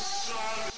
sorry.